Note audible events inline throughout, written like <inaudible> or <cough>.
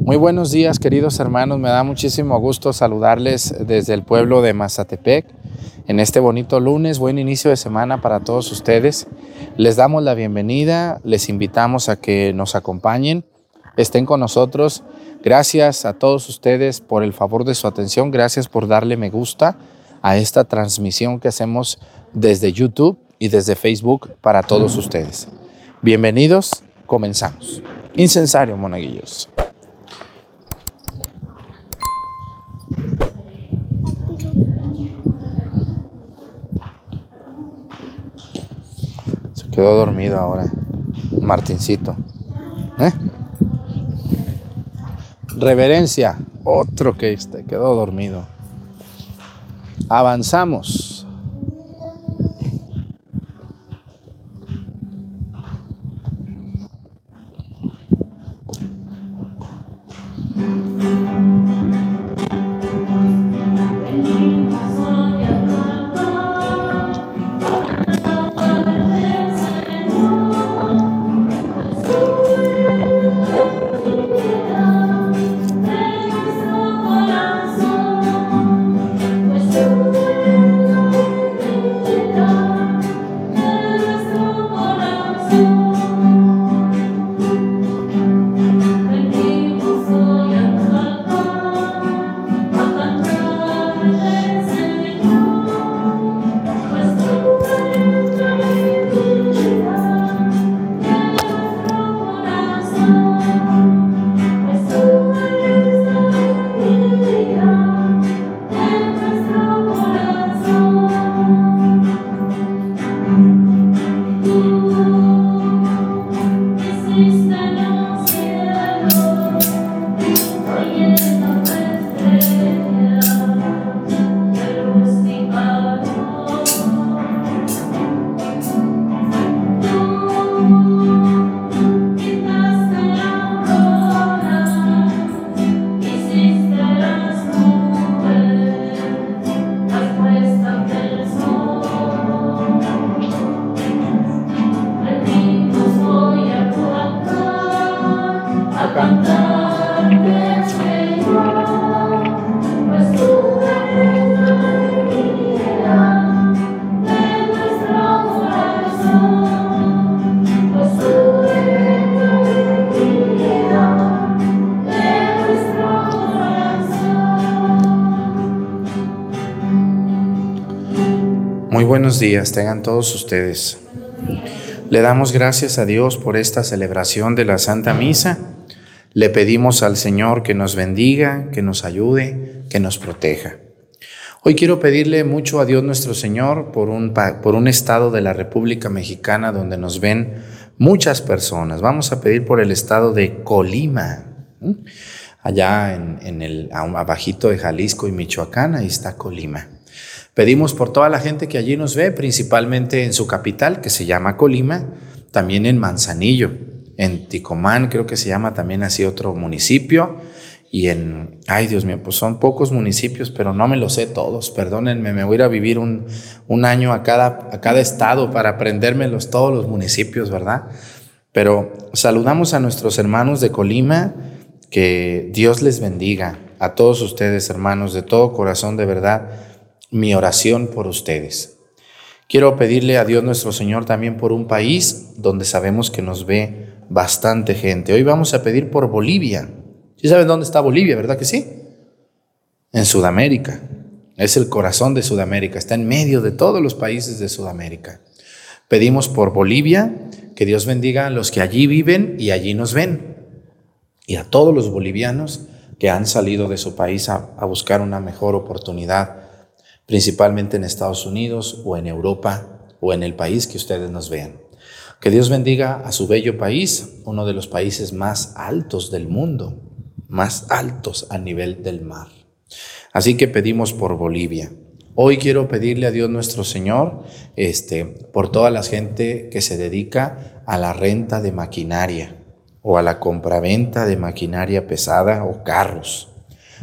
Muy buenos días, queridos hermanos. Me da muchísimo gusto saludarles desde el pueblo de Mazatepec en este bonito lunes. Buen inicio de semana para todos ustedes. Les damos la bienvenida, les invitamos a que nos acompañen, estén con nosotros. Gracias a todos ustedes por el favor de su atención. Gracias por darle me gusta a esta transmisión que hacemos desde YouTube y desde Facebook para todos ustedes. Bienvenidos, comenzamos. Incensario, monaguillos. Se quedó dormido ahora, Martincito. ¿Eh? Reverencia, otro que este quedó dormido. Avanzamos. Días tengan todos ustedes. Le damos gracias a Dios por esta celebración de la Santa Misa. Le pedimos al Señor que nos bendiga, que nos ayude, que nos proteja. Hoy quiero pedirle mucho a Dios nuestro Señor por un, por un estado de la República Mexicana donde nos ven muchas personas. Vamos a pedir por el estado de Colima, allá en, en el abajito de Jalisco y Michoacán, ahí está Colima. Pedimos por toda la gente que allí nos ve, principalmente en su capital, que se llama Colima, también en Manzanillo, en Ticomán, creo que se llama también así otro municipio, y en, ay Dios mío, pues son pocos municipios, pero no me los sé todos, perdónenme, me voy a ir a vivir un, un año a cada, a cada estado para aprendérmelos todos los municipios, ¿verdad? Pero saludamos a nuestros hermanos de Colima, que Dios les bendiga, a todos ustedes hermanos, de todo corazón, de verdad mi oración por ustedes. Quiero pedirle a Dios nuestro Señor también por un país donde sabemos que nos ve bastante gente. Hoy vamos a pedir por Bolivia. ¿Sí saben dónde está Bolivia, verdad que sí? En Sudamérica. Es el corazón de Sudamérica, está en medio de todos los países de Sudamérica. Pedimos por Bolivia, que Dios bendiga a los que allí viven y allí nos ven. Y a todos los bolivianos que han salido de su país a, a buscar una mejor oportunidad principalmente en Estados Unidos o en Europa o en el país que ustedes nos vean. Que Dios bendiga a su bello país, uno de los países más altos del mundo, más altos a nivel del mar. Así que pedimos por Bolivia. Hoy quiero pedirle a Dios nuestro Señor, este, por toda la gente que se dedica a la renta de maquinaria o a la compraventa de maquinaria pesada o carros.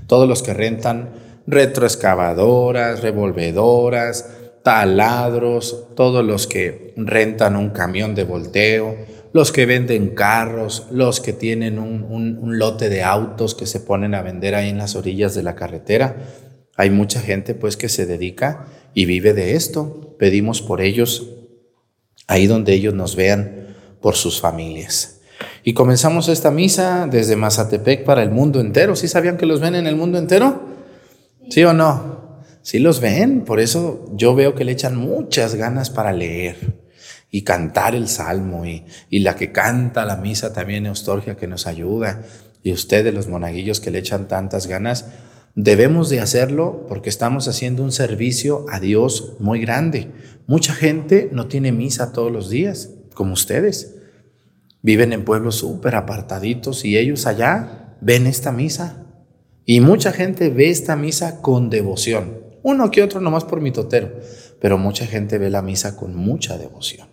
Todos los que rentan retroexcavadoras, revolvedoras, taladros, todos los que rentan un camión de volteo, los que venden carros, los que tienen un, un, lote de autos que se ponen a vender ahí en las orillas de la carretera. Hay mucha gente pues que se dedica y vive de esto. Pedimos por ellos, ahí donde ellos nos vean, por sus familias. Y comenzamos esta misa desde Mazatepec para el mundo entero. ¿Sí sabían que los ven en el mundo entero? ¿Sí o no? Sí los ven, por eso yo veo que le echan muchas ganas para leer y cantar el salmo y, la que canta la misa también Eustorgia que nos ayuda y ustedes los monaguillos que le echan tantas ganas, debemos de hacerlo porque estamos haciendo un servicio a Dios muy grande. Mucha gente no tiene misa todos los días, como ustedes. Viven en pueblos súper apartaditos y ellos allá ven esta misa. Y mucha gente ve esta misa con devoción. Uno que otro nomás por mi totero, pero mucha gente ve la misa con mucha devoción.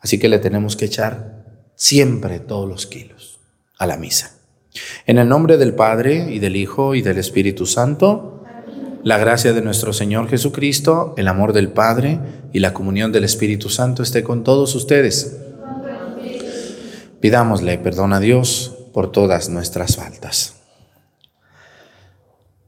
Así que le tenemos que echar siempre todos los kilos a la misa. En el nombre del Padre y del Hijo y del Espíritu Santo, la gracia de nuestro Señor Jesucristo, el amor del Padre y la comunión del Espíritu Santo esté con todos ustedes. Pidámosle perdón a Dios por todas nuestras faltas.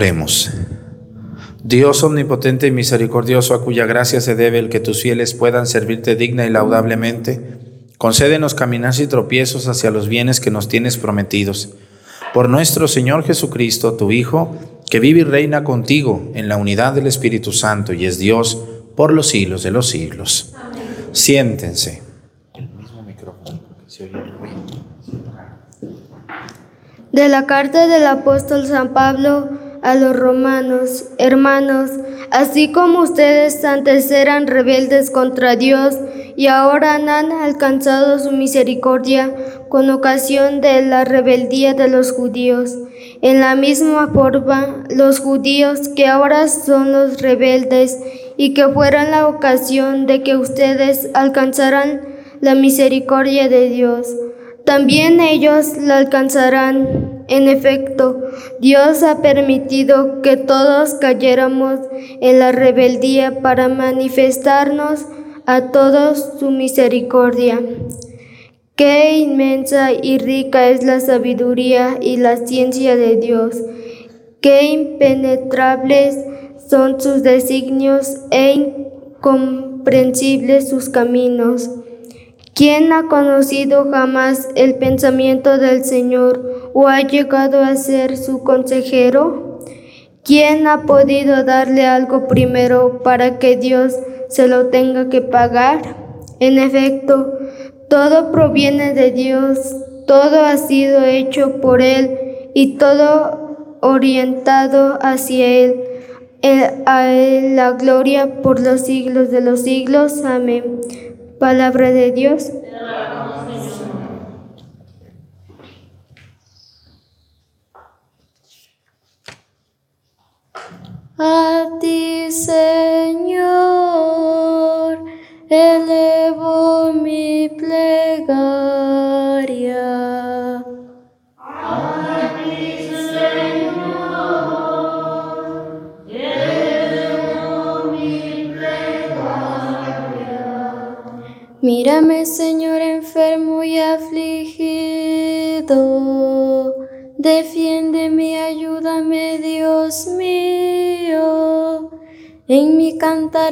Oremos. Dios omnipotente y misericordioso, a cuya gracia se debe el que tus fieles puedan servirte digna y laudablemente, concédenos caminar y tropiezos hacia los bienes que nos tienes prometidos. Por nuestro Señor Jesucristo, tu Hijo, que vive y reina contigo en la unidad del Espíritu Santo y es Dios por los siglos de los siglos. Siéntense. De la carta del apóstol San Pablo a los romanos, hermanos, así como ustedes antes eran rebeldes contra Dios y ahora han alcanzado su misericordia con ocasión de la rebeldía de los judíos. En la misma forma, los judíos que ahora son los rebeldes y que fueron la ocasión de que ustedes alcanzaran la misericordia de Dios, también ellos la alcanzarán en efecto, Dios ha permitido que todos cayéramos en la rebeldía para manifestarnos a todos su misericordia. Qué inmensa y rica es la sabiduría y la ciencia de Dios. Qué impenetrables son sus designios e incomprensibles sus caminos. ¿Quién ha conocido jamás el pensamiento del Señor o ha llegado a ser su consejero? ¿Quién ha podido darle algo primero para que Dios se lo tenga que pagar? En efecto, todo proviene de Dios, todo ha sido hecho por Él y todo orientado hacia Él. A Él la gloria por los siglos de los siglos. Amén. Palabra de Dios.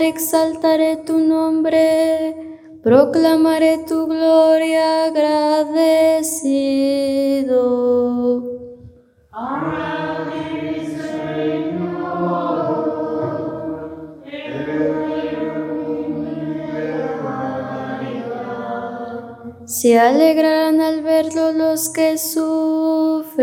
Exaltaré tu nombre, proclamaré tu gloria agradecido. Se alegrarán al verlo los que sufren.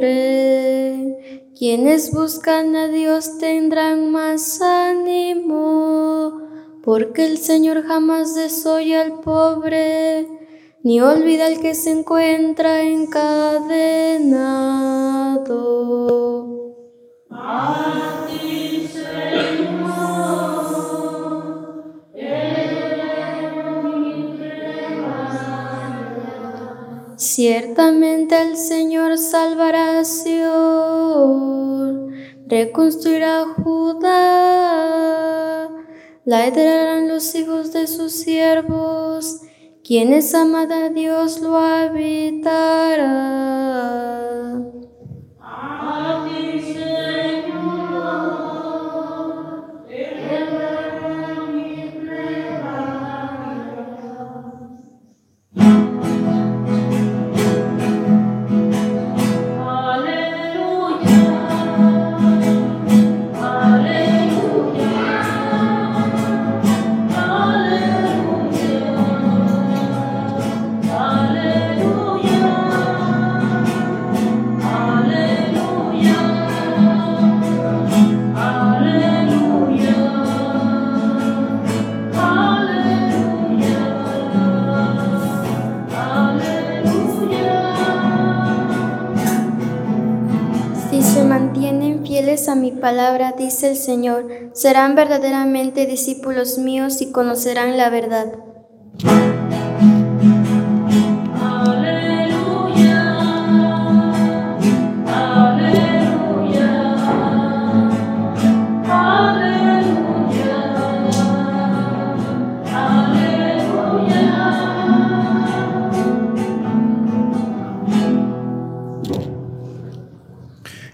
Quienes buscan a Dios tendrán más ánimo, porque el Señor jamás desoye al pobre, ni olvida al que se encuentra encadenado. Ciertamente el Señor salvará a Sion, reconstruirá Judá, la heredarán los hijos de sus siervos, quienes aman a Dios lo habitará. Palabra, dice el Señor, serán verdaderamente discípulos míos y conocerán la verdad.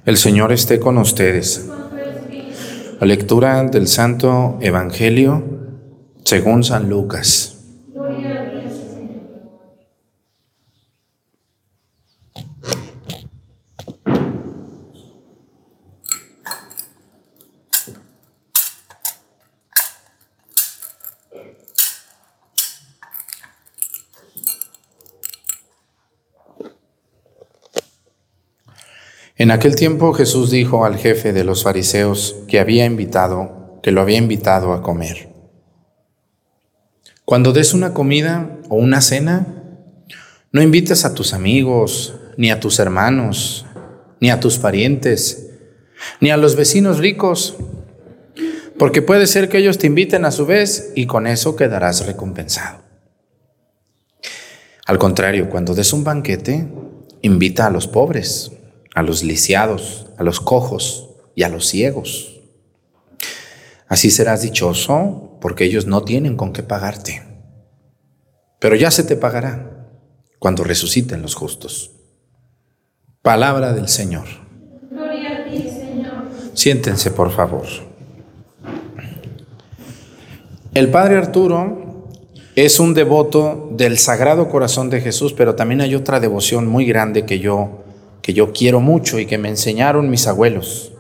El Señor esté con ustedes. La lectura del Santo Evangelio según San Lucas. En aquel tiempo Jesús dijo al jefe de los fariseos que había invitado, que lo había invitado a comer. Cuando des una comida o una cena, no invites a tus amigos, ni a tus hermanos, ni a tus parientes, ni a los vecinos ricos, porque puede ser que ellos te inviten a su vez y con eso quedarás recompensado. Al contrario, cuando des un banquete, invita a los pobres, a los lisiados, a los cojos y a los ciegos. Así serás dichoso porque ellos no tienen con qué pagarte. Pero ya se te pagará cuando resuciten los justos. Palabra del Señor. Gloria a ti, Señor. Siéntense, por favor. El Padre Arturo es un devoto del Sagrado Corazón de Jesús, pero también hay otra devoción muy grande que yo que yo quiero mucho y que me enseñaron mis abuelos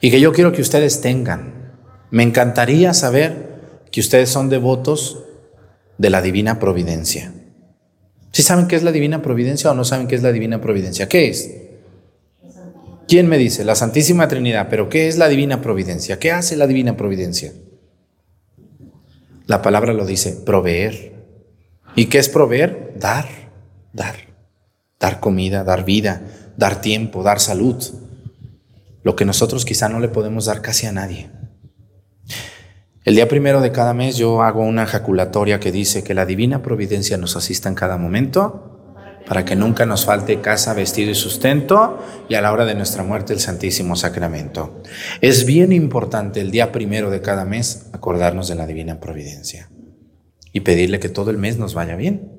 y que yo quiero que ustedes tengan. Me encantaría saber que ustedes son devotos de la divina providencia. ¿Sí saben qué es la divina providencia o no saben qué es la divina providencia? ¿Qué es? ¿Quién me dice? La Santísima Trinidad. Pero ¿qué es la Divina Providencia? ¿Qué hace la Divina Providencia? La palabra lo dice, proveer. ¿Y qué es proveer? Dar, dar. Dar comida, dar vida, dar tiempo, dar salud. Lo que nosotros quizá no le podemos dar casi a nadie. El día primero de cada mes yo hago una ejaculatoria que dice que la divina providencia nos asista en cada momento para que nunca nos falte casa, vestido y sustento, y a la hora de nuestra muerte el Santísimo Sacramento. Es bien importante el día primero de cada mes acordarnos de la Divina Providencia y pedirle que todo el mes nos vaya bien.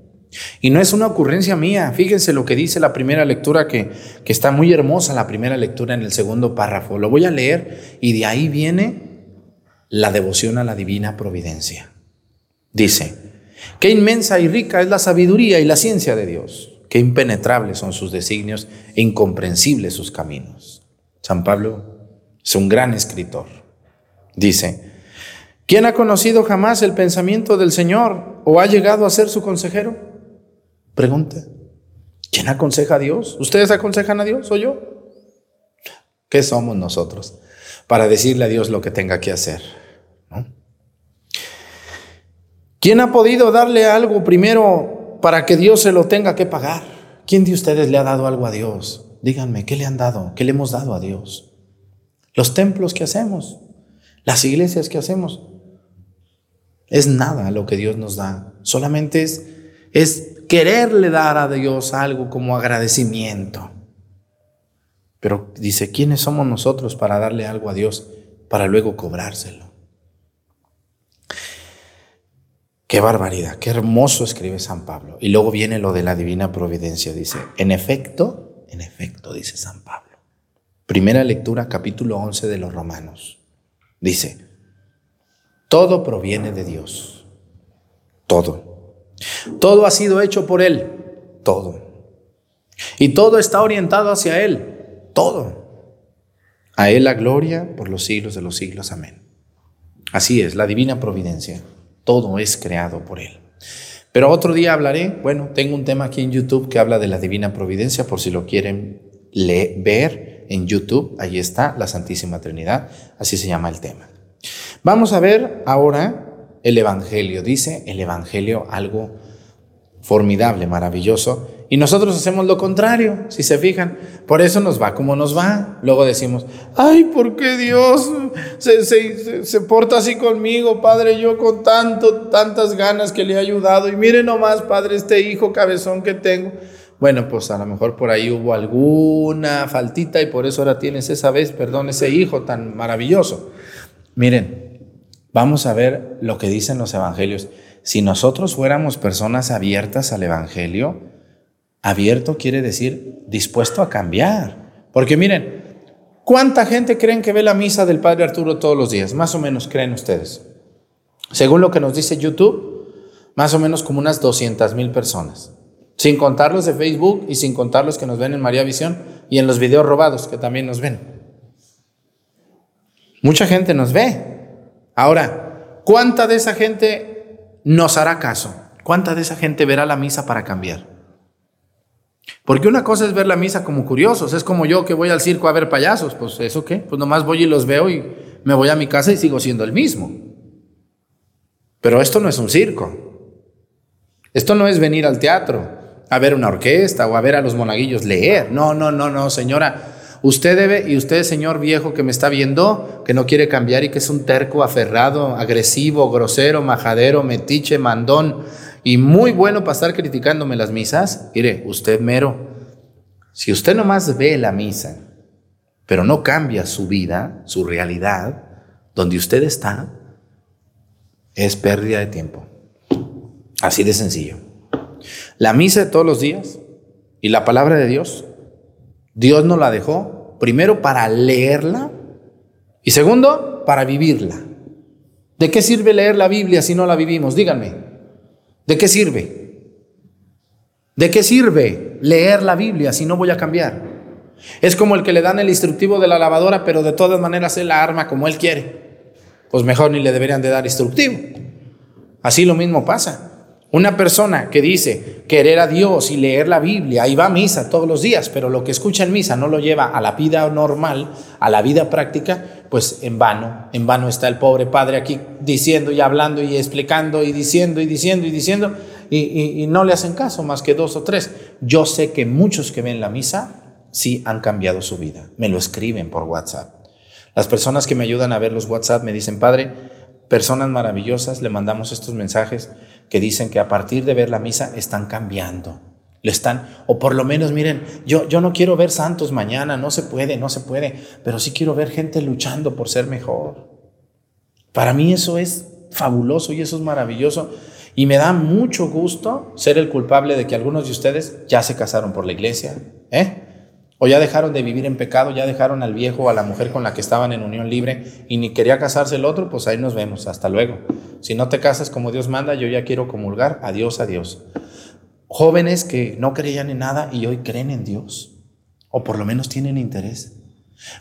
Y no es una ocurrencia mía, fíjense lo que dice la primera lectura, que, que está muy hermosa la primera lectura en el segundo párrafo. Lo voy a leer y de ahí viene la devoción a la Divina Providencia. Dice, qué inmensa y rica es la sabiduría y la ciencia de Dios Qué impenetrables son sus designios e incomprensibles sus caminos. San Pablo es un gran escritor. Dice, ¿quién ha conocido jamás el pensamiento del Señor o ha llegado a ser su consejero? Pregunta. ¿Quién aconseja a Dios? ¿Ustedes aconsejan a Dios o yo? ¿Qué somos nosotros para decirle a Dios lo que tenga que hacer? ¿Quién ha podido darle algo primero para que Dios se lo tenga que pagar. ¿Quién de ustedes le ha dado algo a Dios? Díganme, ¿qué le han dado? ¿Qué le hemos dado a Dios? Los templos que hacemos, las iglesias que hacemos. Es nada lo que Dios nos da. Solamente es, es quererle dar a Dios algo como agradecimiento. Pero dice, ¿quiénes somos nosotros para darle algo a Dios para luego cobrárselo? Qué barbaridad, qué hermoso escribe San Pablo. Y luego viene lo de la divina providencia. Dice, en efecto, en efecto, dice San Pablo. Primera lectura, capítulo 11 de los Romanos. Dice, todo proviene de Dios. Todo. Todo ha sido hecho por Él. Todo. Y todo está orientado hacia Él. Todo. A Él la gloria por los siglos de los siglos. Amén. Así es, la divina providencia. Todo es creado por Él. Pero otro día hablaré, bueno, tengo un tema aquí en YouTube que habla de la divina providencia, por si lo quieren leer, ver en YouTube, ahí está, la Santísima Trinidad, así se llama el tema. Vamos a ver ahora el Evangelio. Dice el Evangelio algo formidable, maravilloso, y nosotros hacemos lo contrario, si se fijan. Por eso nos va como nos va. Luego decimos, ay, ¿por qué Dios se, se, porta así conmigo, Padre? Yo con tanto, tantas ganas que le he ayudado. Y mire nomás, Padre, este hijo cabezón que tengo. Bueno, pues a lo mejor por ahí hubo alguna faltita y por eso ahora tienes esa vez, perdón, ese hijo tan maravilloso. Miren, vamos a ver lo que dicen los evangelios. Si nosotros fuéramos personas abiertas al Evangelio, abierto quiere decir dispuesto a cambiar. Porque miren, ¿cuánta gente creen que ve la misa del Padre Arturo todos los días? Más o menos creen ustedes. Según lo que nos dice YouTube, más o menos como unas 200 mil personas. Sin contar los de Facebook y sin contar los que nos ven en María Visión y en los videos robados que también nos ven. Mucha gente nos ve. Ahora, ¿cuánta de esa gente nos hará caso. ¿Cuánta de esa gente verá la misa para cambiar? Porque una cosa es ver la misa como curiosos, es como yo que voy al circo a ver payasos, pues eso qué, pues nomás voy y los veo y me voy a mi casa y sigo siendo el mismo. Pero esto no es un circo. Esto no es venir al teatro a ver una orquesta o a ver a los monaguillos leer. No, no, no, no, señora. Usted debe, y usted, señor viejo que me está viendo, que no quiere cambiar y que es un terco, aferrado, agresivo, grosero, majadero, metiche, mandón, y muy bueno para estar criticándome las misas, mire, usted mero, si usted nomás ve la misa, pero no cambia su vida, su realidad, donde usted está, es pérdida de tiempo. Así de sencillo. La misa de todos los días y la palabra de Dios, Dios nos la dejó primero para leerla y segundo para vivirla. ¿De qué sirve leer la Biblia si no la vivimos? Díganme. ¿De qué sirve? ¿De qué sirve leer la Biblia si no voy a cambiar? Es como el que le dan el instructivo de la lavadora, pero de todas maneras él la arma como él quiere. Pues mejor ni le deberían de dar instructivo. Así lo mismo pasa. Una persona que dice querer a Dios y leer la Biblia y va a misa todos los días, pero lo que escucha en misa no lo lleva a la vida normal, a la vida práctica, pues en vano, en vano está el pobre padre aquí diciendo y hablando y explicando y diciendo y diciendo y diciendo y, y no le hacen caso más que dos o tres. Yo sé que muchos que ven la misa sí han cambiado su vida, me lo escriben por WhatsApp. Las personas que me ayudan a ver los WhatsApp me dicen, padre, personas maravillosas, le mandamos estos mensajes que dicen que a partir de ver la misa están cambiando. Le están, o por lo menos, miren, yo, yo no quiero ver santos mañana, no se puede, no se puede, pero sí quiero ver gente luchando por ser mejor. Para mí eso es fabuloso y eso es maravilloso. Y me da mucho gusto ser el culpable de que algunos de ustedes ya se casaron por la iglesia, ¿eh? O ya dejaron de vivir en pecado, ya dejaron al viejo o a la mujer con la que estaban en unión libre y ni quería casarse el otro, pues ahí nos vemos, hasta luego. Si no te casas como Dios manda, yo ya quiero comulgar, adiós, adiós. Jóvenes que no creían en nada y hoy creen en Dios, o por lo menos tienen interés.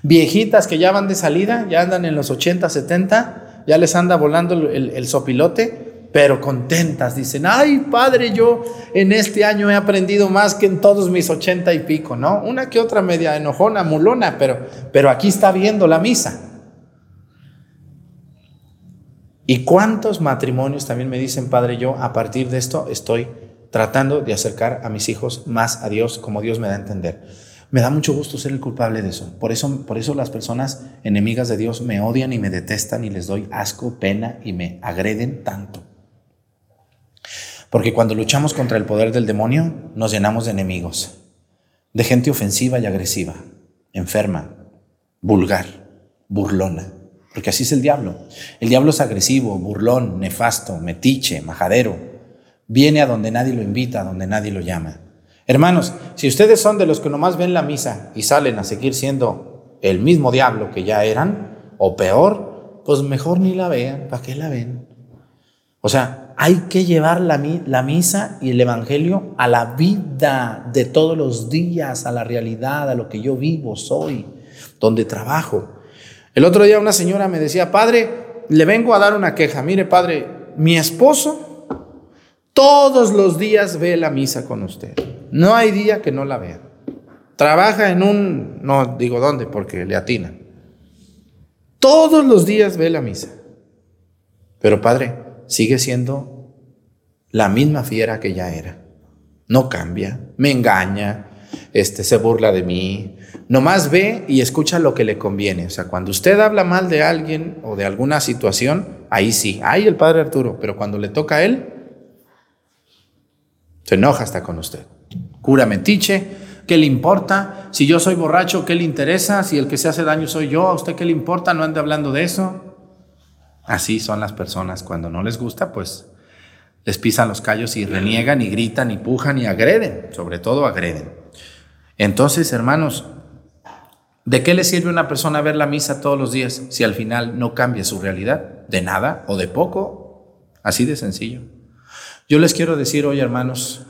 Viejitas que ya van de salida, ya andan en los 80, 70, ya les anda volando el, el sopilote pero contentas. Dicen, ay padre, yo en este año he aprendido más que en todos mis ochenta y pico, ¿no? Una que otra media enojona, mulona, pero, pero aquí está viendo la misa. ¿Y cuántos matrimonios también me dicen, padre, yo a partir de esto estoy tratando de acercar a mis hijos más a Dios como Dios me da a entender? Me da mucho gusto ser el culpable de eso. Por eso, por eso las personas enemigas de Dios me odian y me detestan y les doy asco, pena y me agreden tanto. Porque cuando luchamos contra el poder del demonio, nos llenamos de enemigos, de gente ofensiva y agresiva, enferma, vulgar, burlona. Porque así es el diablo. El diablo es agresivo, burlón, nefasto, metiche, majadero. Viene a donde nadie lo invita, a donde nadie lo llama. Hermanos, si ustedes son de los que nomás ven la misa y salen a seguir siendo el mismo diablo que ya eran, o peor, pues mejor ni la vean. ¿Para qué la ven? O sea, hay que llevar la, misa y el Evangelio a la vida de todos los días, a la realidad, a lo que yo vivo, soy, donde trabajo. El otro día una señora me decía, padre, le vengo a dar una queja. Mire, padre, mi esposo todos los días ve la misa con usted. No hay día que no la vea. Trabaja en un, no digo dónde porque le atina. Todos los días ve la misa. Pero padre, sigue siendo la misma fiera que ya era. No cambia, me engaña, este, se burla de mí. Nomás ve y escucha lo que le conviene. O sea, cuando usted habla mal de alguien o de alguna situación, ahí sí, ahí el padre Arturo, pero cuando le toca a él, se enoja hasta con usted. Cura mentiche, ¿qué le importa? Si yo soy borracho, ¿qué le interesa? Si el que se hace daño soy yo, ¿a usted qué le importa? No ande hablando de eso. Así son las personas. Cuando no les gusta, pues les pisan los callos y reniegan y gritan y pujan y agreden. Sobre todo agreden. Entonces, hermanos, ¿de qué le sirve a una persona ver la misa todos los días si al final no cambia su realidad? ¿De nada o de poco? Así de sencillo. Yo les quiero decir hoy, hermanos,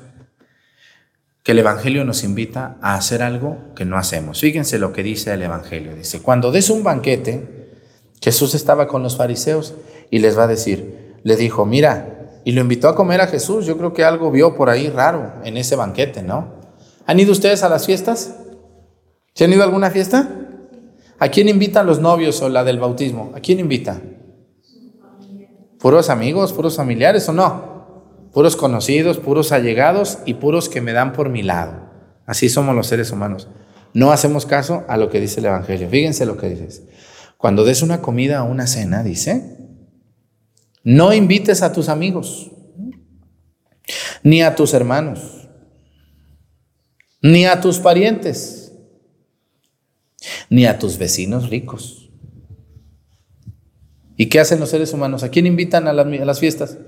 que el Evangelio nos invita a hacer algo que no hacemos. Fíjense lo que dice el Evangelio. Dice, cuando des un banquete, Jesús estaba con los fariseos y les va a decir, le dijo, mira, y lo invitó a comer a Jesús. Yo creo que algo vio por ahí raro en ese banquete, ¿no? ¿Han ido ustedes a las fiestas? ¿Se han ido a alguna fiesta? ¿A quién invitan los novios o la del bautismo? ¿A quién invita? ¿Puros amigos, puros familiares o no? Puros conocidos, puros allegados y puros que me dan por mi lado. Así somos los seres humanos. No hacemos caso a lo que dice el Evangelio. Fíjense lo que dices. Cuando des una comida o una cena, dice, no invites a tus amigos, ni a tus hermanos, ni a tus parientes, ni a tus vecinos ricos. ¿Y qué hacen los seres humanos? ¿A quién invitan a las, a las fiestas?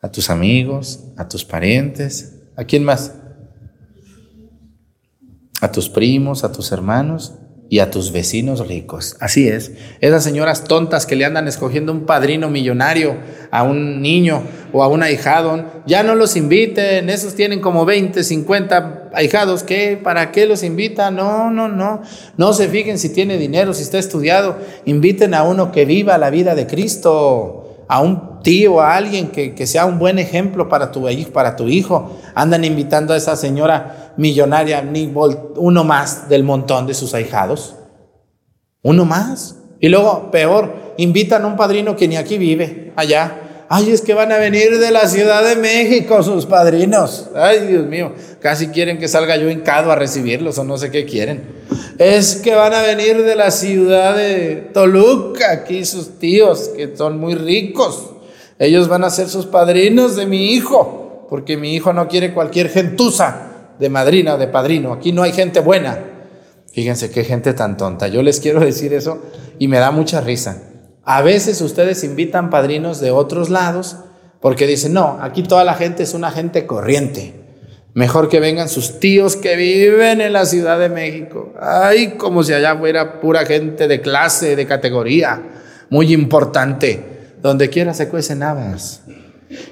A tus amigos, a tus parientes, ¿a quién más? A tus primos, a tus hermanos y a tus vecinos ricos. Así es. Esas señoras tontas que le andan escogiendo un padrino millonario a un niño o a un ahijado, ya no los inviten. Esos tienen como 20, 50 ahijados. ¿Qué? ¿Para qué los invitan? No, no, no. No se fijen si tiene dinero, si está estudiado. Inviten a uno que viva la vida de Cristo. A un tío, a alguien que, que, sea un buen ejemplo para tu, para tu hijo. Andan invitando a esa señora millonaria, uno más del montón de sus ahijados. Uno más. Y luego, peor, invitan a un padrino que ni aquí vive, allá. Ay, es que van a venir de la Ciudad de México sus padrinos. Ay, Dios mío, casi quieren que salga yo hincado a recibirlos o no sé qué quieren. Es que van a venir de la ciudad de Toluca, aquí sus tíos, que son muy ricos. Ellos van a ser sus padrinos de mi hijo, porque mi hijo no quiere cualquier gentuza de madrina o de padrino. Aquí no hay gente buena. Fíjense qué gente tan tonta. Yo les quiero decir eso y me da mucha risa. A veces ustedes invitan padrinos de otros lados porque dicen, no, aquí toda la gente es una gente corriente. Mejor que vengan sus tíos que viven en la Ciudad de México. Ay, como si allá fuera pura gente de clase, de categoría, muy importante. Donde quiera se cuecen habas.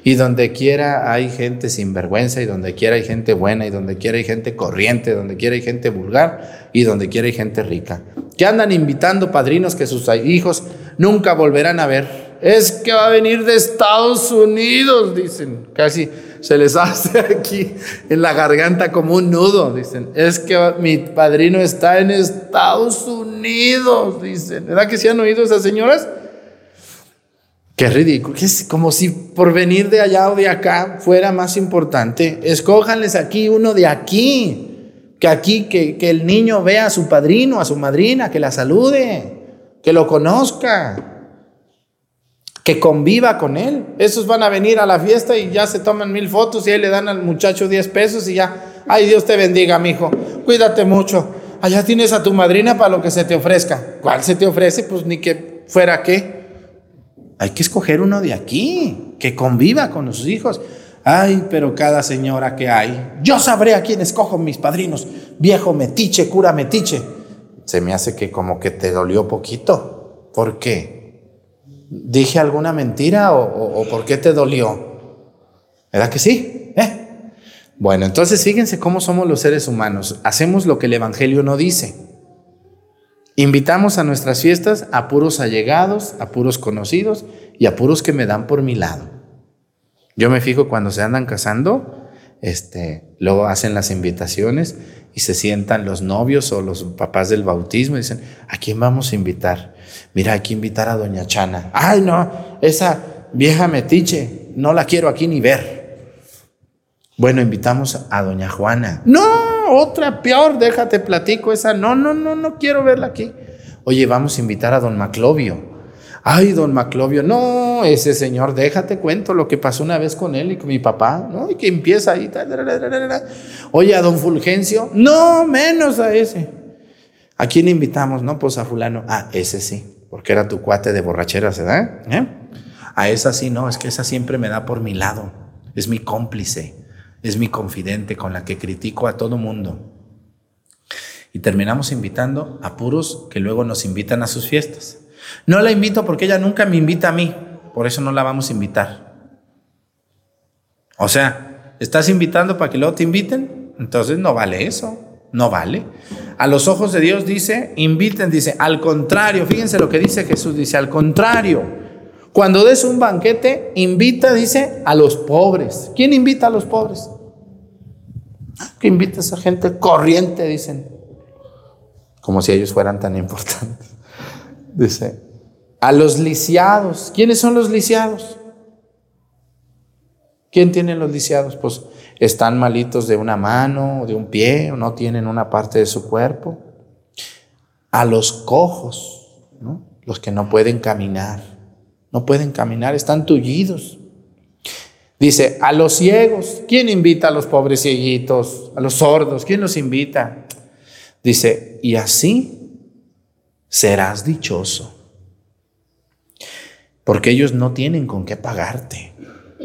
Y donde quiera hay gente sin vergüenza, y donde quiera hay gente buena, y donde quiera hay gente corriente, donde quiera hay gente vulgar, y donde quiera hay gente rica. Que andan invitando padrinos que sus hijos nunca volverán a ver. Es que va a venir de Estados Unidos, dicen. Casi se les <laughs> hace aquí en la garganta como un nudo, dicen. Es que mi padrino está en Estados Unidos, dicen. ¿Verdad que se han oído esas señoras? Qué ridículo, es como si por venir de allá o de acá fuera más importante. Escójanles aquí uno de aquí, que aquí, que, que el niño vea a su padrino, a su madrina, que la salude, que lo conozca que conviva con él. Esos van a venir a la fiesta y ya se toman mil fotos y ahí le dan al muchacho 10 pesos y ya, ay Dios te bendiga, mi hijo, cuídate mucho. Allá tienes a tu madrina para lo que se te ofrezca. ¿Cuál se te ofrece? Pues ni que fuera qué. Hay que escoger uno de aquí, que conviva con sus hijos. Ay, pero cada señora que hay, yo sabré a quién escojo mis padrinos. Viejo metiche, cura metiche. Se me hace que como que te dolió poquito. ¿Por qué? ¿Dije alguna mentira o, por qué te dolió? ¿Verdad que sí? ¿Eh? Bueno, entonces fíjense cómo somos los seres humanos. Hacemos lo que el Evangelio no dice. Invitamos a nuestras fiestas a puros allegados, a puros conocidos y a puros que me dan por mi lado. Yo me fijo cuando se andan casando, este, luego hacen las invitaciones y se sientan los novios o los papás del bautismo y dicen, ¿a quién vamos a invitar? Mira, hay que invitar a doña Chana. Ay, no, esa vieja metiche, no la quiero aquí ni ver. Bueno, invitamos a doña Juana. No, otra peor, déjate platico esa. No, no, no, no quiero verla aquí. Oye, vamos a invitar a don Maclovio. Ay, don Maclovio, no, ese señor, déjate cuento lo que pasó una vez con él y con mi papá, ¿no? Y que empieza ahí. Oye, a don Fulgencio, no, menos a ese. ¿A quién invitamos? No, pues a fulano. Ah, ese sí, porque era tu cuate de borrachera, ¿verdad? ¿Eh? A esa sí, no, es que esa siempre me da por mi lado. Es mi cómplice, es mi confidente con la que critico a todo mundo. Y terminamos invitando a puros que luego nos invitan a sus fiestas. No la invito porque ella nunca me invita a mí, por eso no la vamos a invitar. O sea, ¿estás invitando para que luego te inviten? Entonces no vale eso, no vale. A los ojos de Dios dice, inviten, dice, al contrario, fíjense lo que dice Jesús, dice, al contrario, cuando des un banquete, invita, dice, a los pobres. ¿Quién invita a los pobres? Que invita a esa gente corriente, dicen, como si ellos fueran tan importantes. <laughs> Dice, a los lisiados. ¿Quiénes son los lisiados? ¿Quién tiene los lisiados? Pues están malitos de una mano de un pie o no tienen una parte de su cuerpo. A los cojos, los que no pueden caminar, no pueden caminar, están tullidos. Dice, a los ciegos, ¿quién invita a los pobres cieguitos? A los sordos, ¿quién los invita? Dice, y así serás dichoso. Porque ellos no tienen con qué pagarte.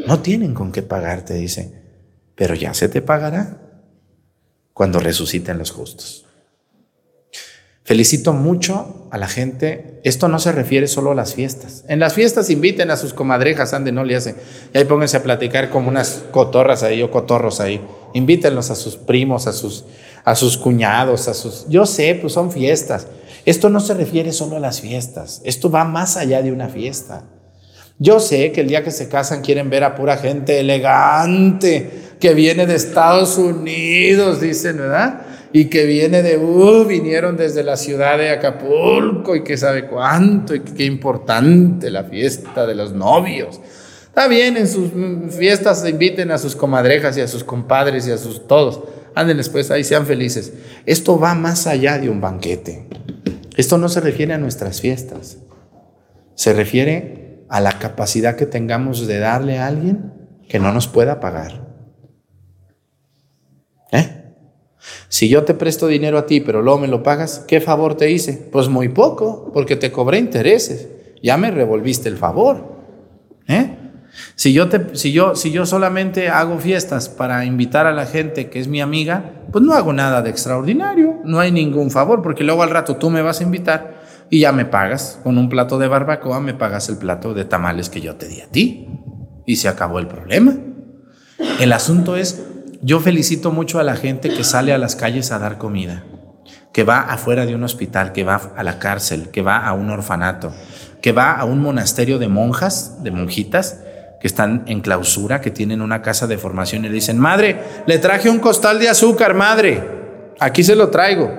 No tienen con qué pagarte, dice. Pero ya se te pagará cuando resuciten los justos. Felicito mucho a la gente. Esto no se refiere solo a las fiestas. En las fiestas inviten a sus comadrejas, ande, no le hacen. Y ahí pónganse a platicar como unas cotorras ahí o cotorros ahí. Invítenlos a sus primos, a sus, a sus cuñados, a sus... Yo sé, pues son fiestas. Esto no se refiere solo a las fiestas, esto va más allá de una fiesta. Yo sé que el día que se casan quieren ver a pura gente elegante que viene de Estados Unidos, dicen, ¿verdad? Y que viene de, uh, vinieron desde la ciudad de Acapulco y que sabe cuánto y qué importante la fiesta de los novios. Está bien, en sus fiestas inviten a sus comadrejas y a sus compadres y a sus todos. Anden después ahí, sean felices. Esto va más allá de un banquete. Esto no se refiere a nuestras fiestas. Se refiere a la capacidad que tengamos de darle a alguien que no nos pueda pagar. ¿Eh? Si yo te presto dinero a ti, pero luego me lo pagas, ¿qué favor te hice? Pues muy poco, porque te cobré intereses. Ya me revolviste el favor. ¿Eh? Si yo, te, si, yo, si yo solamente hago fiestas para invitar a la gente que es mi amiga, pues no hago nada de extraordinario, no hay ningún favor, porque luego al rato tú me vas a invitar y ya me pagas. Con un plato de barbacoa me pagas el plato de tamales que yo te di a ti. Y se acabó el problema. El asunto es, yo felicito mucho a la gente que sale a las calles a dar comida, que va afuera de un hospital, que va a la cárcel, que va a un orfanato, que va a un monasterio de monjas, de monjitas, que están en clausura, que tienen una casa de formación y le dicen, madre, le traje un costal de azúcar, madre, aquí se lo traigo.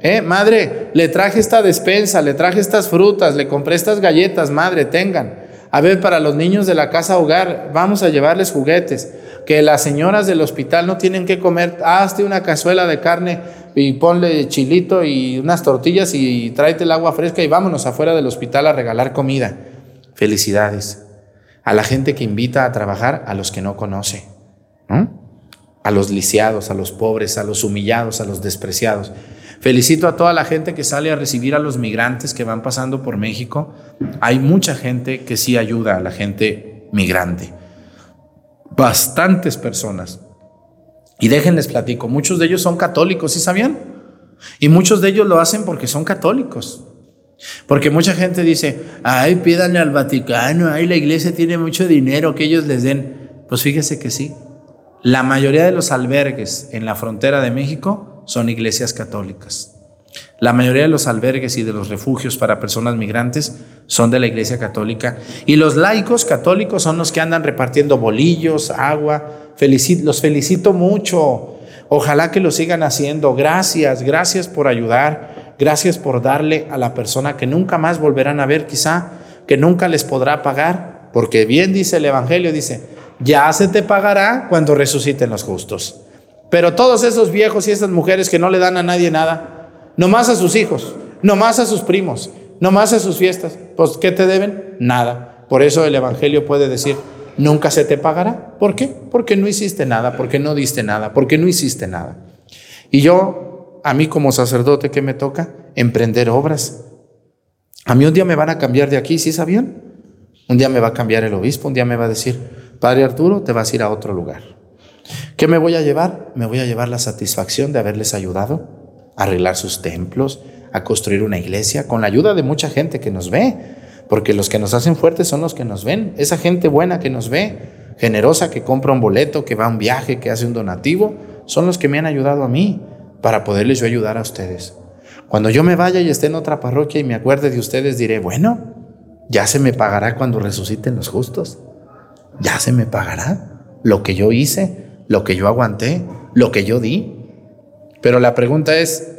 Eh, madre, le traje esta despensa, le traje estas frutas, le compré estas galletas, madre, tengan. A ver, para los niños de la casa hogar, vamos a llevarles juguetes. Que las señoras del hospital no tienen que comer, hazte una cazuela de carne y ponle chilito y unas tortillas y tráete el agua fresca y vámonos afuera del hospital a regalar comida. Felicidades. A la gente que invita a trabajar a los que no conoce, A los lisiados, a los pobres, a los humillados, a los despreciados. Felicito a toda la gente que sale a recibir a los migrantes que van pasando por México. Hay mucha gente que sí ayuda a la gente migrante. Bastantes personas. Y déjenles platico, muchos de ellos son católicos, ¿sí sabían? Y muchos de ellos lo hacen porque son católicos. Porque mucha gente dice, ay, pídanle al Vaticano, ay, la iglesia tiene mucho dinero, que ellos les den. Pues fíjese que sí. La mayoría de los albergues en la frontera de México son iglesias católicas. La mayoría de los albergues y de los refugios para personas migrantes son de la iglesia católica. Y los laicos católicos son los que andan repartiendo bolillos, agua. los felicito mucho. Ojalá que lo sigan haciendo. Gracias, gracias por ayudar. Gracias por darle a la persona que nunca más volverán a ver, quizá, que nunca les podrá pagar. Porque bien dice el Evangelio, dice, ya se te pagará cuando resuciten los justos. Pero todos esos viejos y esas mujeres que no le dan a nadie nada, nomás a sus hijos, nomás a sus primos, nomás a sus fiestas, pues ¿qué te deben? Nada. Por eso el Evangelio puede decir, nunca se te pagará. ¿Por qué? Porque no hiciste nada, porque no diste nada, porque no hiciste nada. Y yo, a mí como sacerdote, ¿qué me toca? Emprender obras. A mí un día me van a cambiar de aquí, ¿sí sabían? Un día me va a cambiar el obispo, un día me va a decir, Padre Arturo, te vas a ir a otro lugar. ¿Qué me voy a llevar? Me voy a llevar la satisfacción de haberles ayudado a arreglar sus templos, a construir una iglesia, con la ayuda de mucha gente que nos ve, porque los que nos hacen fuertes son los que nos ven, esa gente buena que nos ve, generosa que compra un boleto, que va a un viaje, que hace un donativo, son los que me han ayudado a mí para poderles yo ayudar a ustedes. Cuando yo me vaya y esté en otra parroquia y me acuerde de ustedes, diré, bueno, ya se me pagará cuando resuciten los justos. Ya se me pagará lo que yo hice lo que yo aguanté, lo que yo di. Pero la pregunta es,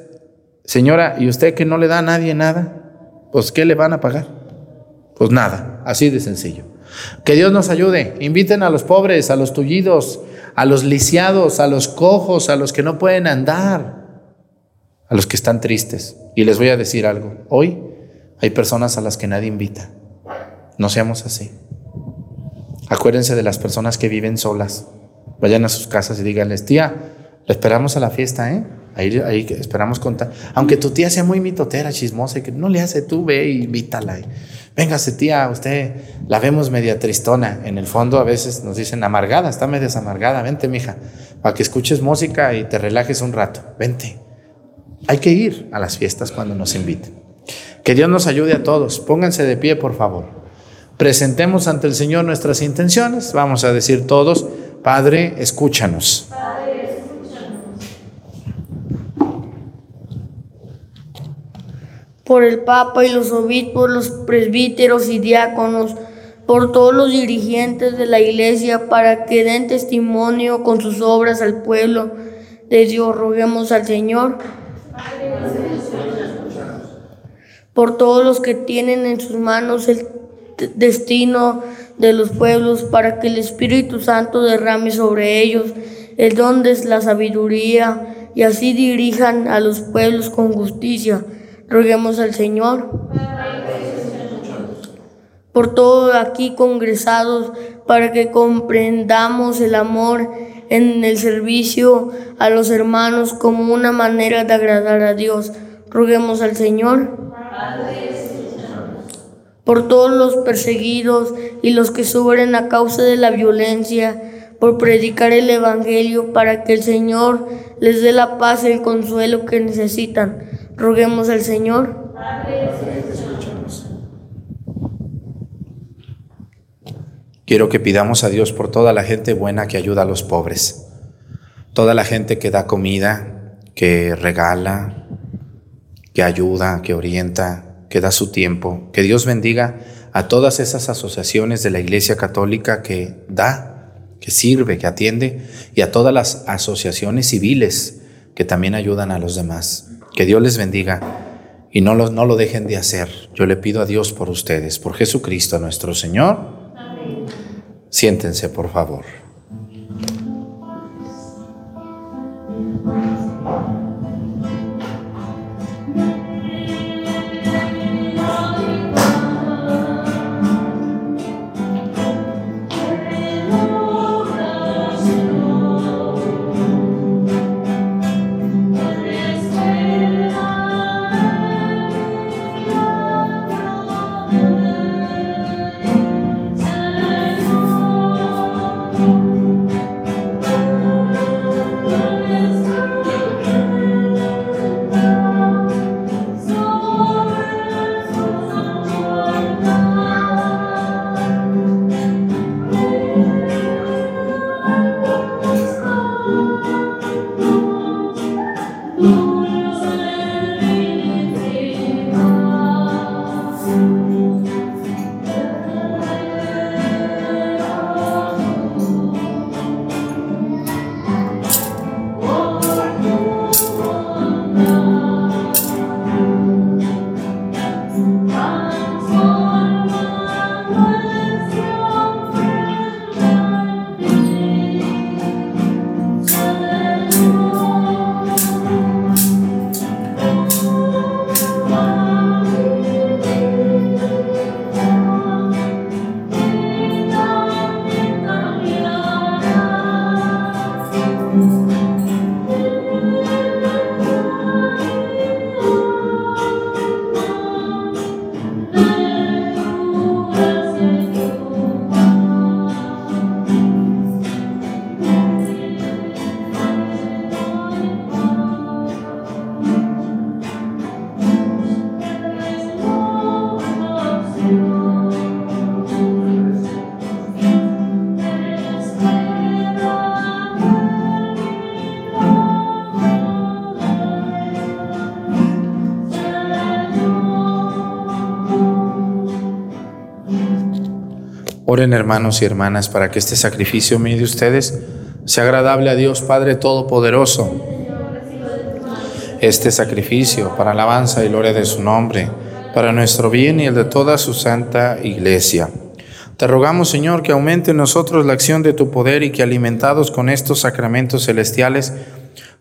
señora, ¿y usted que no le da a nadie nada? Pues ¿qué le van a pagar? Pues nada, así de sencillo. Que Dios nos ayude. Inviten a los pobres, a los tullidos, a los lisiados, a los cojos, a los que no pueden andar, a los que están tristes. Y les voy a decir algo. Hoy hay personas a las que nadie invita. No seamos así. Acuérdense de las personas que viven solas. Vayan a sus casas y díganles, tía, le esperamos a la fiesta, ¿eh? Ahí, ahí esperamos contar. Aunque tu tía sea muy mitotera, chismosa, que no le hace, tú ve y invítala. Véngase, tía, usted la vemos media tristona. En el fondo a veces nos dicen amargada, está media amargada. Vente, mija, para que escuches música y te relajes un rato. Vente. Hay que ir a las fiestas cuando nos inviten. Que Dios nos ayude a todos. Pónganse de pie, por favor. Presentemos ante el Señor nuestras intenciones. Vamos a decir todos. Padre, escúchanos. Por el Papa y los obispos, los presbíteros y diáconos, por todos los dirigentes de la iglesia para que den testimonio con sus obras al pueblo de Dios. Roguemos al Señor. Por todos los que tienen en sus manos el destino de los pueblos para que el Espíritu Santo derrame sobre ellos el don de la sabiduría y así dirijan a los pueblos con justicia. Roguemos al Señor por todos aquí congresados para que comprendamos el amor en el servicio a los hermanos como una manera de agradar a Dios. Roguemos al Señor. Por todos los perseguidos y los que sufren a causa de la violencia, por predicar el Evangelio para que el Señor les dé la paz y el consuelo que necesitan. Roguemos al Señor. Quiero que pidamos a Dios por toda la gente buena que ayuda a los pobres, toda la gente que da comida, que regala, que ayuda, que orienta, que da su tiempo. Que Dios bendiga a todas esas asociaciones de la Iglesia Católica que da, que sirve, que atiende, y a todas las asociaciones civiles que también ayudan a los demás. Que Dios les bendiga y no lo, no lo dejen de hacer. Yo le pido a Dios por ustedes, por Jesucristo nuestro Señor. Siéntense, por favor. Hermanos y hermanas para que este sacrificio mío de ustedes sea agradable a Dios Padre Todopoderoso. Este sacrificio para alabanza y gloria de su nombre, para nuestro bien y el de toda su santa iglesia. Te rogamos, Señor, que aumente en nosotros la acción de tu poder y que alimentados con estos sacramentos celestiales,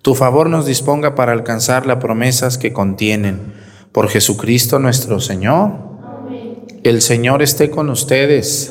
tu favor nos disponga para alcanzar las promesas que contienen. Por Jesucristo nuestro Señor. El Señor esté con ustedes.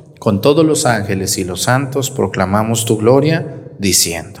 con todos los ángeles y los santos proclamamos tu gloria, diciendo.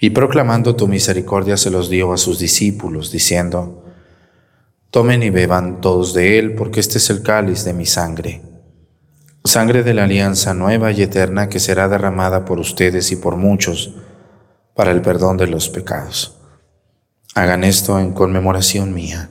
y proclamando tu misericordia se los dio a sus discípulos, diciendo, Tomen y beban todos de él, porque este es el cáliz de mi sangre, sangre de la alianza nueva y eterna que será derramada por ustedes y por muchos para el perdón de los pecados. Hagan esto en conmemoración mía.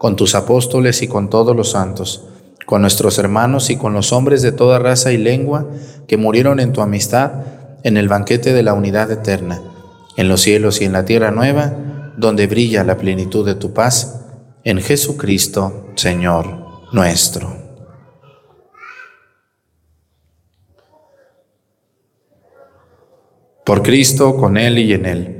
con tus apóstoles y con todos los santos, con nuestros hermanos y con los hombres de toda raza y lengua que murieron en tu amistad en el banquete de la unidad eterna, en los cielos y en la tierra nueva, donde brilla la plenitud de tu paz, en Jesucristo, Señor nuestro. Por Cristo, con Él y en Él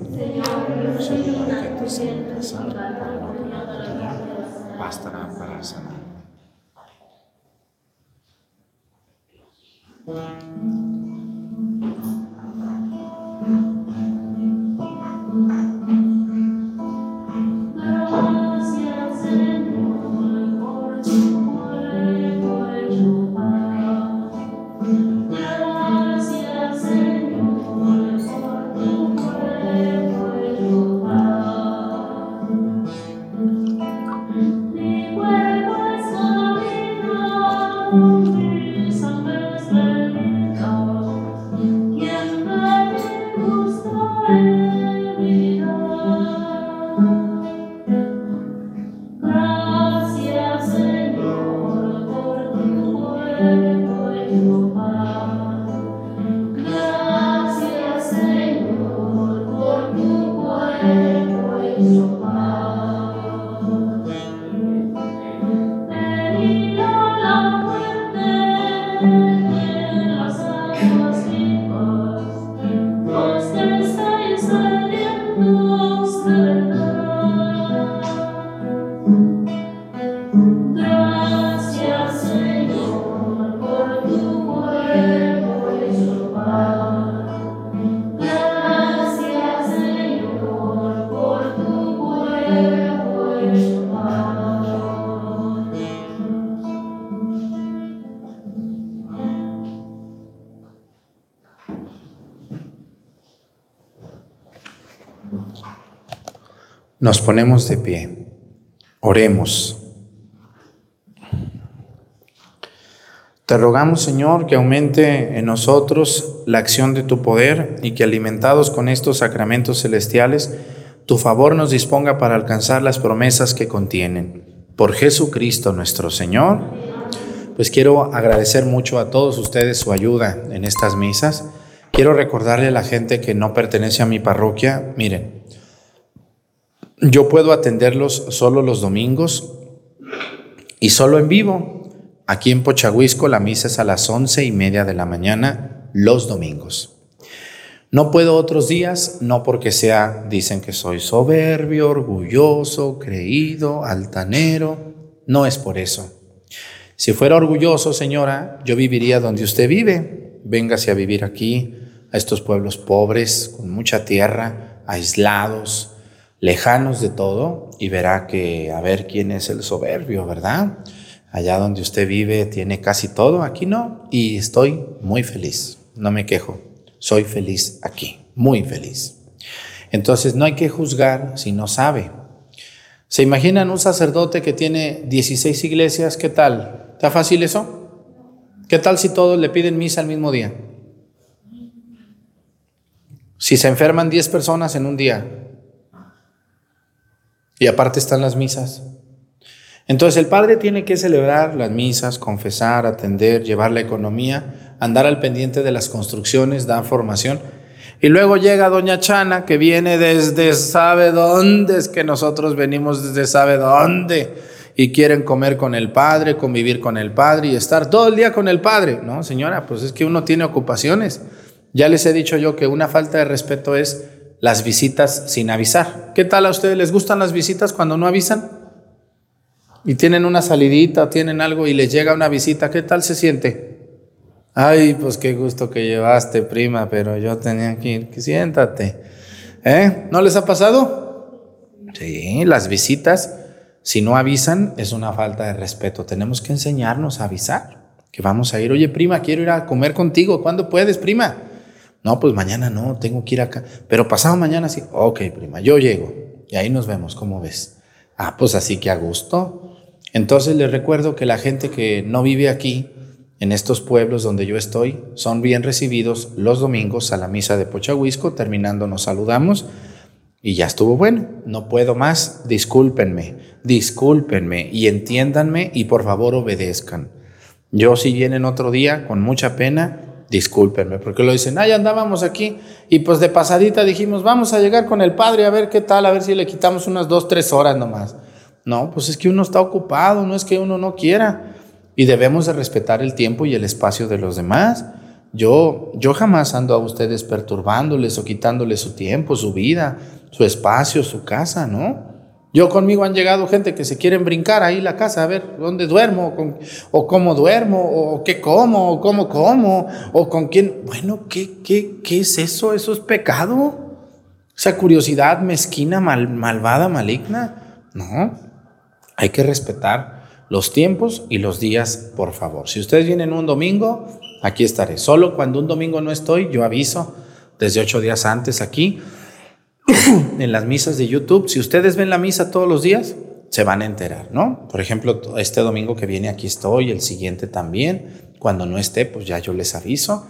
Nos ponemos de pie. Oremos. Te rogamos, Señor, que aumente en nosotros la acción de tu poder y que alimentados con estos sacramentos celestiales, tu favor nos disponga para alcanzar las promesas que contienen. Por Jesucristo nuestro Señor. Pues quiero agradecer mucho a todos ustedes su ayuda en estas misas. Quiero recordarle a la gente que no pertenece a mi parroquia, miren, yo puedo atenderlos solo los domingos y solo en vivo. Aquí en Pochahuisco la misa es a las once y media de la mañana los domingos. No puedo otros días, no porque sea, dicen que soy soberbio, orgulloso, creído, altanero. No es por eso. Si fuera orgulloso, señora, yo viviría donde usted vive. Véngase a vivir aquí, a estos pueblos pobres, con mucha tierra, aislados, lejanos de todo y verá que a ver quién es el soberbio, ¿verdad? Allá donde usted vive tiene casi todo, aquí no, y estoy muy feliz, no me quejo, soy feliz aquí, muy feliz. Entonces no hay que juzgar si no sabe. ¿Se imaginan un sacerdote que tiene 16 iglesias? ¿Qué tal? ¿Está fácil eso? ¿Qué tal si todos le piden misa al mismo día? Si se enferman 10 personas en un día, y aparte están las misas. Entonces el padre tiene que celebrar las misas, confesar, atender, llevar la economía, andar al pendiente de las construcciones, dar formación. Y luego llega doña Chana, que viene desde sabe dónde, es que nosotros venimos desde sabe dónde, y quieren comer con el padre, convivir con el padre y estar todo el día con el padre. No, señora, pues es que uno tiene ocupaciones. Ya les he dicho yo que una falta de respeto es las visitas sin avisar. ¿Qué tal a ustedes? ¿Les gustan las visitas cuando no avisan? Y tienen una salidita, tienen algo y les llega una visita, ¿qué tal se siente? Ay, pues qué gusto que llevaste, prima, pero yo tenía que ir. Siéntate. ¿Eh? ¿No les ha pasado? Sí, las visitas, si no avisan, es una falta de respeto. Tenemos que enseñarnos a avisar, que vamos a ir. Oye, prima, quiero ir a comer contigo. ¿Cuándo puedes, prima? No, pues mañana no, tengo que ir acá. Pero pasado mañana sí. Ok, prima, yo llego. Y ahí nos vemos, ¿cómo ves? Ah, pues así que a gusto. Entonces les recuerdo que la gente que no vive aquí, en estos pueblos donde yo estoy, son bien recibidos los domingos a la misa de Pochahuisco. Terminando nos saludamos y ya estuvo bueno. No puedo más. Discúlpenme, discúlpenme y entiéndanme y por favor obedezcan. Yo si vienen otro día, con mucha pena, discúlpenme, porque lo dicen, ay, andábamos aquí y pues de pasadita dijimos, vamos a llegar con el padre a ver qué tal, a ver si le quitamos unas dos, tres horas nomás. No, pues es que uno está ocupado, no es que uno no quiera. y debemos de respetar el tiempo y el espacio de los demás. Yo, yo jamás ando a ustedes perturbándoles o quitándoles su tiempo, su vida, su espacio, su casa, ¿no? Yo conmigo han llegado gente que se quieren brincar ahí la casa, a ver dónde duermo, o cómo duermo, o qué como, o cómo como, o con quién. Bueno, ¿qué, qué, qué es eso? ¿Eso es pecado? Esa curiosidad mezquina, mal, malvada, maligna. No, hay que respetar los tiempos y los días, por favor. Si ustedes vienen un domingo, aquí estaré. Solo cuando un domingo no estoy, yo aviso desde ocho días antes aquí <coughs> en las misas de YouTube. Si ustedes ven la misa todos los días, se van a enterar, ¿no? Por ejemplo, este domingo que viene aquí estoy, el siguiente también. Cuando no esté, pues ya yo les aviso.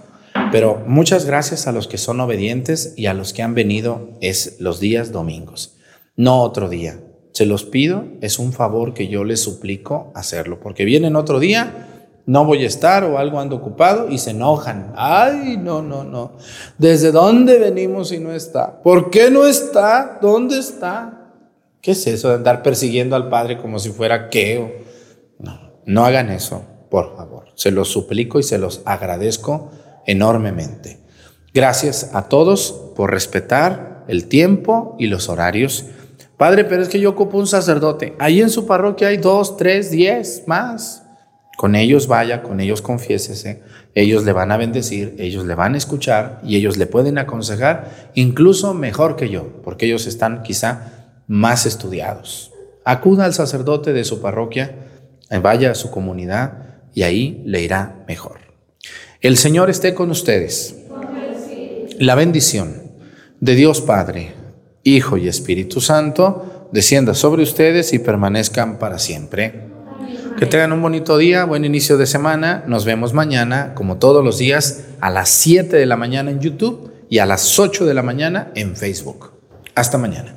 Pero muchas gracias a los que son obedientes y a los que han venido es los días domingos, no otro día. Se los pido, es un favor que yo les suplico hacerlo, porque vienen otro día no voy a estar o algo ando ocupado y se enojan. Ay, no, no, no. ¿Desde dónde venimos si no está? ¿Por qué no está? ¿Dónde está? ¿Qué es eso de andar persiguiendo al Padre como si fuera qué? No, no hagan eso, por favor. Se los suplico y se los agradezco enormemente. Gracias a todos por respetar el tiempo y los horarios. Padre, pero es que yo ocupo un sacerdote. Ahí en su parroquia hay dos, tres, diez más. Con ellos vaya, con ellos confiésese, ellos le van a bendecir, ellos le van a escuchar y ellos le pueden aconsejar incluso mejor que yo, porque ellos están quizá más estudiados. Acuda al sacerdote de su parroquia, vaya a su comunidad y ahí le irá mejor. El Señor esté con ustedes. La bendición de Dios Padre, Hijo y Espíritu Santo descienda sobre ustedes y permanezcan para siempre. Que tengan un bonito día, buen inicio de semana. Nos vemos mañana, como todos los días, a las 7 de la mañana en YouTube y a las 8 de la mañana en Facebook. Hasta mañana.